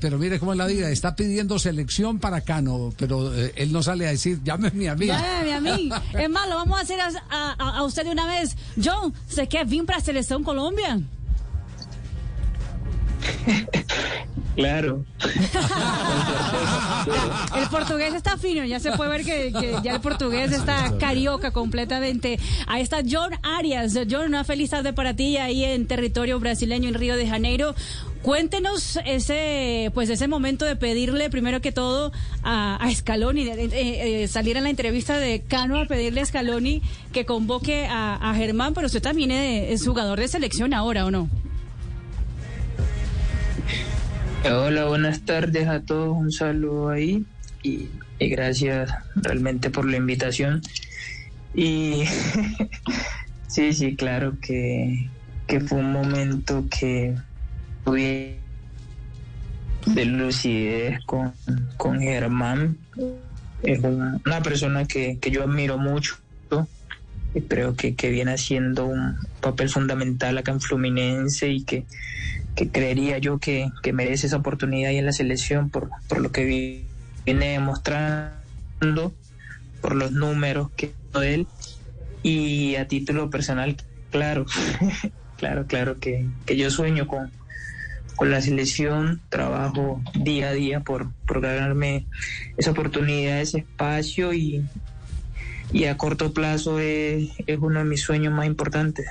Pero mire cómo es la vida, está pidiendo selección para Cano, pero eh, él no sale a decir, llámeme a mí. Llámeme a mí. Es más, lo vamos a hacer a, a- a usted de una vez. John, ¿se quer vir para a Seleção Colômbia? Claro. El portugués está fino, ya se puede ver que, que ya el portugués está carioca completamente. Ahí está John Arias. John, una feliz tarde para ti ahí en territorio brasileño en Río de Janeiro. Cuéntenos ese, pues ese momento de pedirle primero que todo a, a Scaloni, de- de- eh, salir en la entrevista de Cano a pedirle a Scaloni que convoque a, a Germán, pero usted también es, es jugador de selección ahora, ¿o no? Hola, buenas tardes a todos. Un saludo ahí y, gracias realmente por la invitación. Y sí, sí, claro que, que fue un momento que tuve de lucidez con, con Germán. Es una, persona que, que yo admiro mucho creo que, que viene haciendo un papel fundamental acá en Fluminense y que que creería yo que, que merece esa oportunidad ahí en la selección por, por lo que vi- viene demostrando, por los números que hizo él. Y a título personal, claro, claro, claro que, que yo sueño con, con la selección, trabajo día a día por, por ganarme esa oportunidad, ese espacio y, y a corto plazo es, es uno de mis sueños más importantes.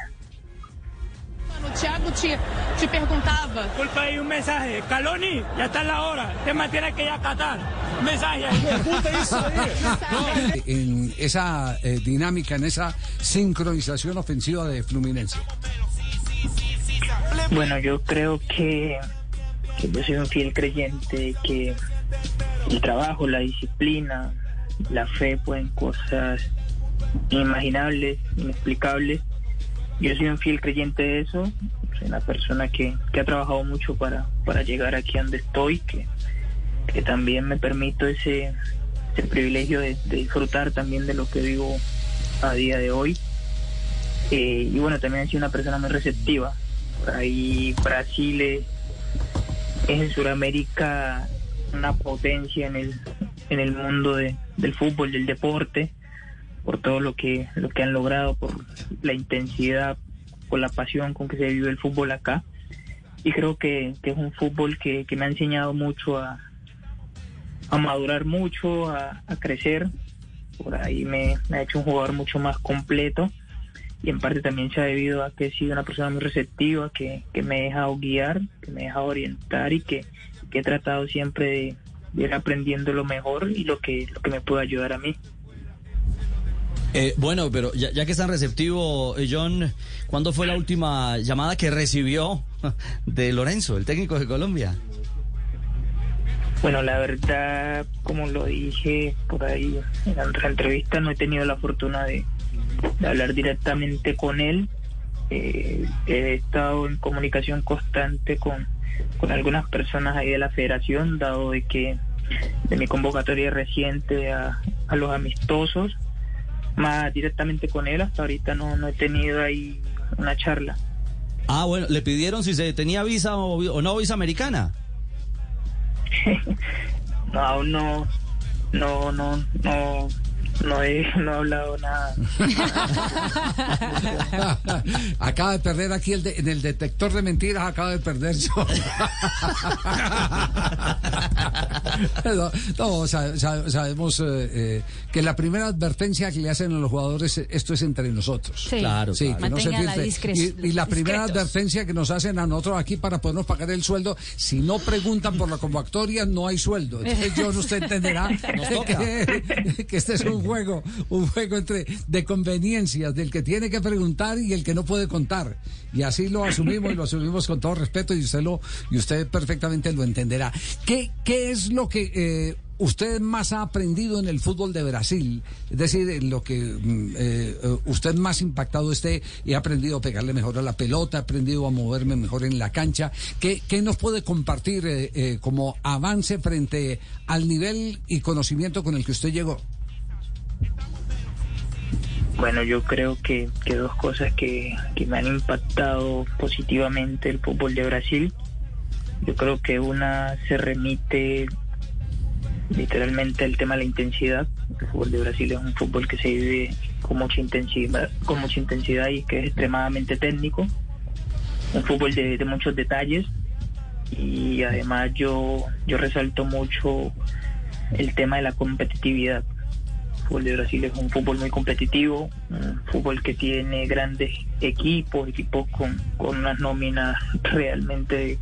Thiago te, te perguntava. Disculpa ahí un mensaje. Caloni, ya está la hora. Te mantiene que ir a Qatar. Un mensaje ahí. En esa eh, dinámica, en esa sincronización ofensiva de Fluminense. Bueno, yo creo que, que yo soy un fiel creyente que el trabajo, la disciplina, la fe pueden cosas inimaginables, inexplicables. Yo soy un fiel creyente de eso. Soy una persona que, que ha trabajado mucho para, para llegar aquí donde estoy, que, que también me permito ese, ese privilegio de, disfrutar también de lo que vivo a día de hoy. Eh, y bueno, también he sido una persona muy receptiva. Por ahí Brasil es, es en Sudamérica una potencia en el, en el mundo de- del fútbol, del deporte, por todo lo que, lo que han logrado, por la intensidad, por la pasión con que se vive el fútbol acá. Y creo que, que es un fútbol que, que me ha enseñado mucho a, a madurar mucho, a, a crecer. Por ahí me, ha hecho un jugador mucho más completo y en parte también se ha debido a que he sido una persona muy receptiva, que, que me he dejado guiar, que me he dejado orientar y que, que he tratado siempre de ir aprendiendo lo mejor y lo que, lo que me puede ayudar a mí. Eh, bueno, pero ya, ya que es tan receptivo, eh, John, ¿cuándo fue la última llamada que recibió de Lorenzo, el técnico de Colombia? Bueno, la verdad, como lo dije por ahí en la otra entrevista, no he tenido la fortuna de, de hablar directamente con él. Eh, he estado en comunicación constante con, con algunas personas ahí de la federación, dado de que de mi convocatoria reciente a, a los amistosos, más directamente con él, hasta ahorita no, no he tenido ahí una charla. Ah, bueno, le pidieron si se tenía visa o, o no visa americana. No, aún no, no, no, no, no he, no he hablado nada. acaba de perder aquí el de- en el detector de mentiras, acaba de perder yo. no, no, sa- sa- sabemos eh, eh, que la primera advertencia que le hacen a los jugadores, esto es entre nosotros. Sí. Claro, Sí, claro. que no se la y, y la primera discretos. advertencia que nos hacen a nosotros aquí para podernos pagar el sueldo, si no preguntan por la convocatoria, no hay sueldo. Entonces, yo no usted entenderá que este es un juego, un juego entre de conveniencias del que tiene que preguntar y el que no puede contar. Y así lo asumimos y lo asumimos con todo respeto y usted lo y usted perfectamente lo entenderá. ¿Qué, qué es lo que eh, usted más ha aprendido en el fútbol de Brasil? Es decir, en lo que mm, eh, eh, usted más impactado esté y ha aprendido a pegarle mejor a la pelota, ha aprendido a moverme mejor en la cancha. ¿Qué, qué nos puede compartir eh, eh, como avance frente al nivel y conocimiento con el que usted llegó? Bueno, yo creo que, que dos cosas que, que me han impactado positivamente el fútbol de Brasil. Yo creo que una se remite literalmente al tema de la intensidad. El fútbol de Brasil es un fútbol que se vive con mucha intensidad, con mucha intensidad y que es extremadamente técnico. Un fútbol de, de muchos detalles y además yo yo resalto mucho el tema de la competitividad. Fútbol de Brasil es un fútbol muy competitivo, un fútbol que tiene grandes equipos, equipos con, con unas nóminas realmente de,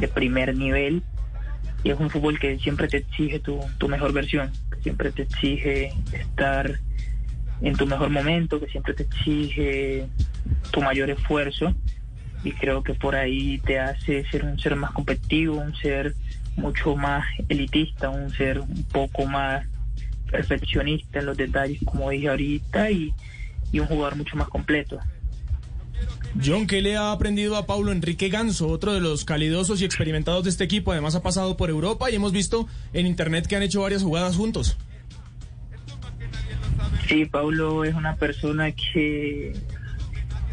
de primer nivel. Y es un fútbol que siempre te exige tu, tu mejor versión, que siempre te exige estar en tu mejor momento, que siempre te exige tu mayor esfuerzo. Y creo que por ahí te hace ser un ser más competitivo, un ser mucho más elitista, un ser un poco más perfeccionista en los detalles, como dije ahorita, y, y un jugador mucho más completo. John, ¿qué le ha aprendido a Paulo Enrique Ganso, otro de los calidosos y experimentados de este equipo? Además ha pasado por Europa y hemos visto en internet que han hecho varias jugadas juntos. Sí, Paulo es una persona que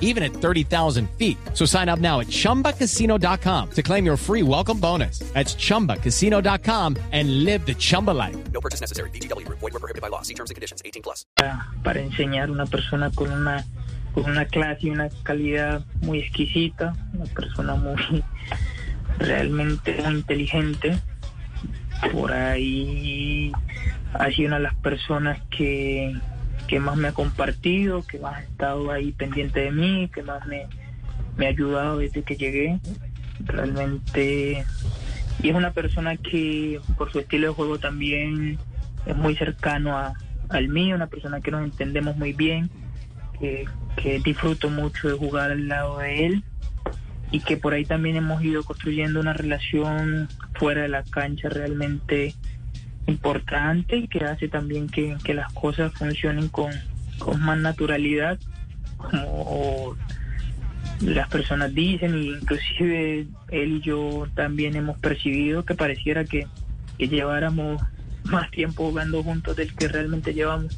even at 30,000 feet. So sign up now at ChumbaCasino.com to claim your free welcome bonus. That's ChumbaCasino.com and live the Chumba life. No purchase necessary. BGW. Void were prohibited by law. See terms and conditions. 18 plus. para, para enseñar una persona con una con una clase y una calidad muy exquisita, una persona muy realmente muy inteligente. Por ahí ha sido una de las personas que, que más me ha compartido, que más ha estado ahí pendiente de mí, que más me, ha ayudado desde que llegué. Realmente, y es una persona que por su estilo de juego también es muy cercano a, al mío, una persona que nos entendemos muy bien, que, que disfruto mucho de jugar al lado de él y que por ahí también hemos ido construyendo una relación fuera de la cancha realmente importante y que hace también que, que las cosas funcionen con, con más naturalidad como las personas dicen e inclusive él y yo también hemos percibido que pareciera que, que lleváramos más tiempo jugando juntos del que realmente llevamos.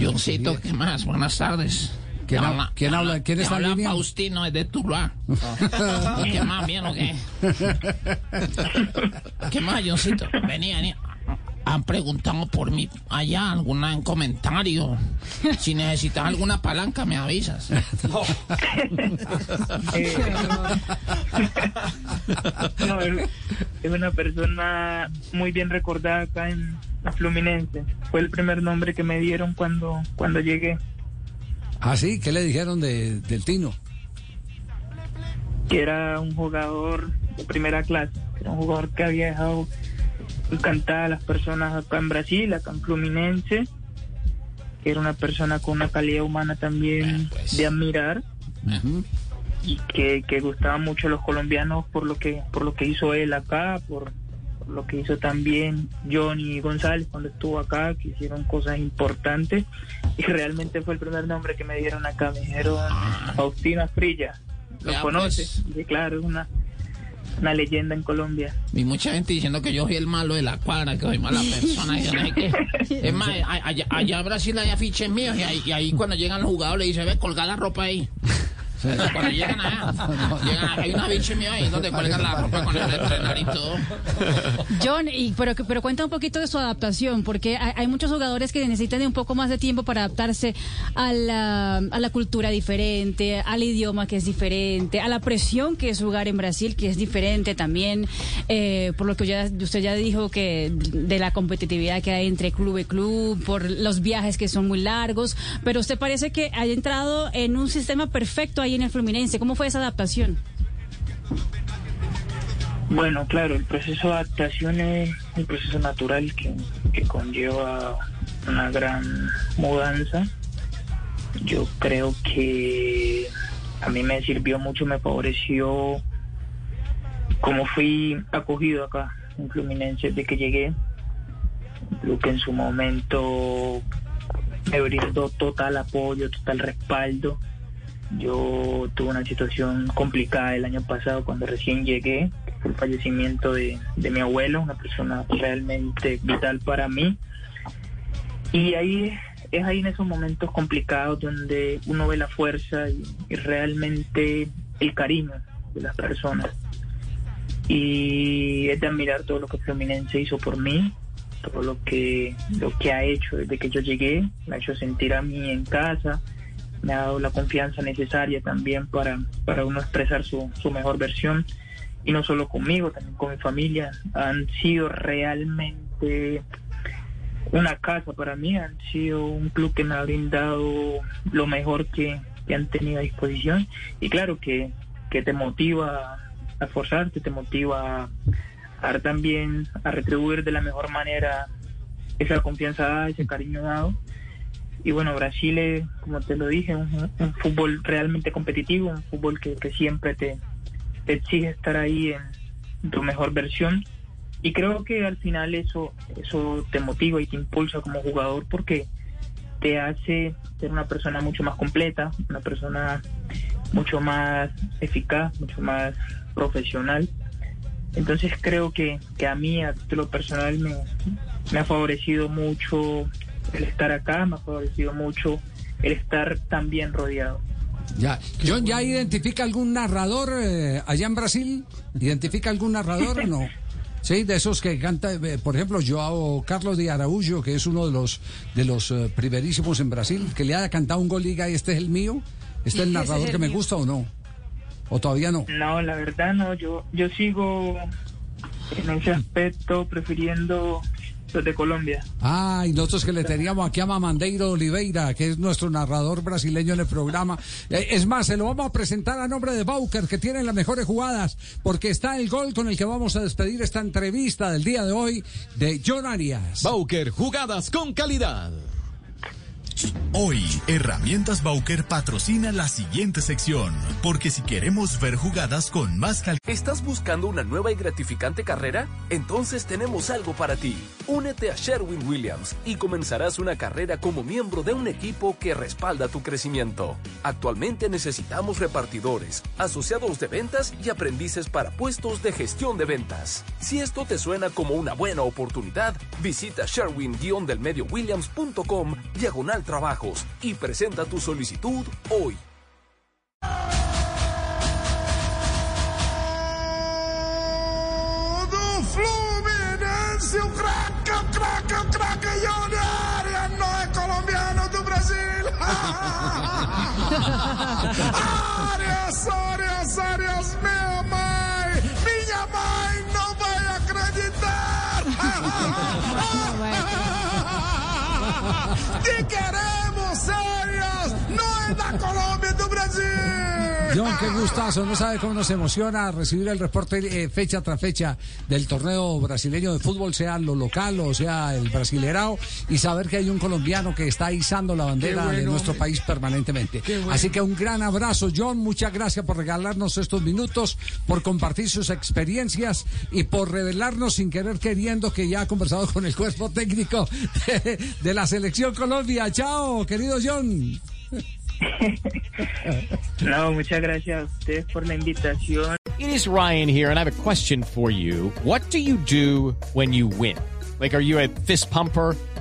Johncito, ¿qué más? Buenas tardes. ¿Quién habla? ¿Quién habla? ¿Quién está habla línea? Faustino de Tuluá. ¿Qué más? ¿Bien o qué? ¿Qué más, Johncito? Venía, venía. Han preguntado por mí allá, alguna en comentario. Si necesitas alguna palanca, me avisas. Eh, no, es, es una persona muy bien recordada acá en la Fluminense. Fue el primer nombre que me dieron cuando, cuando llegué. Ah, sí, ¿qué le dijeron de, del Tino? que era un jugador de primera clase, era un jugador que había dejado encantada a las personas acá en Brasil, acá en Fluminense, que era una persona con una calidad humana también de admirar. Y que, que gustaba mucho a los colombianos por lo que por lo que hizo él acá, por, por lo que hizo también Johnny González cuando estuvo acá, que hicieron cosas importantes. Y realmente fue el primer nombre que me dieron acá, me dijeron Faustina Frilla, lo Vea, conoce, pues. y claro, es una, una leyenda en Colombia. Y mucha gente diciendo que yo soy el malo de la cuadra, que soy mala persona. y yo no sé qué. Es más, allá, allá en Brasil hay afiches míos y ahí, y ahí cuando llegan los jugadores le dicen, ve, colgar la ropa ahí. Cuando llegan allá, llegan- hay una biche mía ahí donde cuelgan la ropa con el entrenar y todo. John, y, pero, pero cuenta un poquito de su adaptación, porque hay, hay muchos jugadores que necesitan de un poco más de tiempo para adaptarse a la, a la cultura diferente, al idioma que es diferente, a la presión que es jugar en Brasil, que es diferente también, eh, por lo que ya, usted ya dijo que de la competitividad que hay entre club y club, por los viajes que son muy largos, pero usted parece que ha entrado en un sistema perfecto ahí en el Fluminense. ¿Cómo fue esa adaptación? Bueno, claro, el proceso de adaptación es un proceso natural que, conlleva una gran mudanza. Yo creo que a mí me sirvió mucho, me favoreció como fui acogido acá en Fluminense desde que llegué. Lo que en su momento me brindó total apoyo, total respaldo. Yo tuve una situación complicada el año pasado cuando recién llegué, el fallecimiento de, de mi abuelo, una persona realmente vital para mí. Y ahí es ahí en esos momentos complicados donde uno ve la fuerza y, y realmente el cariño de las personas. Y es de admirar todo lo que Fluminense hizo por mí, todo lo que, lo que ha hecho desde que yo llegué, me ha hecho sentir a mí en casa, me ha dado la confianza necesaria también para, para uno expresar su, su mejor versión y no solo conmigo, también con mi familia. Han sido realmente una casa para mí, han sido un club que me ha brindado lo mejor que, que han tenido a disposición y claro que, que te motiva a esforzarte, te motiva a, a también a retribuir de la mejor manera esa confianza dada, ese cariño dado. Y bueno, Brasil es, como te lo dije, un, un fútbol realmente competitivo, un fútbol que, siempre te, exige estar ahí en tu mejor versión. Y creo que al final eso, eso te motiva y te impulsa como jugador porque te hace ser una persona mucho más completa, una persona mucho más eficaz, mucho más profesional. Entonces creo que, que a mí, a título personal, me ha favorecido mucho el estar acá, me ha favorecido mucho el estar tan bien rodeado. Ya. John, ¿ya identifica algún narrador eh, allá en Brasil? ¿Identifica algún narrador o no? Sí, de esos que canta, eh, por ejemplo, Joao Carlos de Araújo, que es uno de los de los eh, primerísimos en Brasil, que le ha cantado un gol liga y este es el mío. ¿Este es el es narrador el que me gusta o no? ¿O todavía no? No, la verdad no, yo, yo sigo en ese aspecto prefiriendo los de Colombia. Ah, y nosotros que le teníamos aquí a Mamandeiro Oliveira, que es nuestro narrador brasileño en el programa. Eh, Es más, se lo vamos a presentar a nombre de Bauker, que tiene las mejores jugadas, porque está el gol con el que vamos a despedir esta entrevista del día de hoy de John Arias. Bauker, jugadas con calidad. Hoy, Herramientas Bauker patrocina la siguiente sección, porque si queremos ver jugadas con más calidad... ¿Estás buscando una nueva y gratificante carrera? Entonces tenemos algo para ti. Únete a Sherwin Williams y comenzarás una carrera como miembro de un equipo que respalda tu crecimiento. Actualmente necesitamos repartidores, asociados de ventas y aprendices para puestos de gestión de ventas. Si esto te suena como una buena oportunidad, visita sherwin-williams.com diagonal trabajos y presenta tu solicitud hoy. do Fluminense, o craque, o craque, o craque Johnny Arias, no es colombiano do Brasil. Arias, Arias, Arias, minha mãe, minha mãe não vai acreditar. Te queremos, Arias, no es da Colômbia, do Brasil. John, qué gustazo, no sabe cómo nos emociona recibir el reporte eh, fecha tras fecha del torneo brasileño de fútbol, sea lo local o sea el brasilerao, y saber que hay un colombiano que está izando la bandera bueno, de nuestro país permanentemente. Bueno. Así que un gran abrazo, John, muchas gracias por regalarnos estos minutos, por compartir sus experiencias y por revelarnos sin querer queriendo que ya ha conversado con el cuerpo técnico de, de la selección Colombia. Chao, querido John. No, muchas gracias a por la invitación. It is Ryan here, and I have a question for you. What do you do when you win? Like, are you a fist pumper?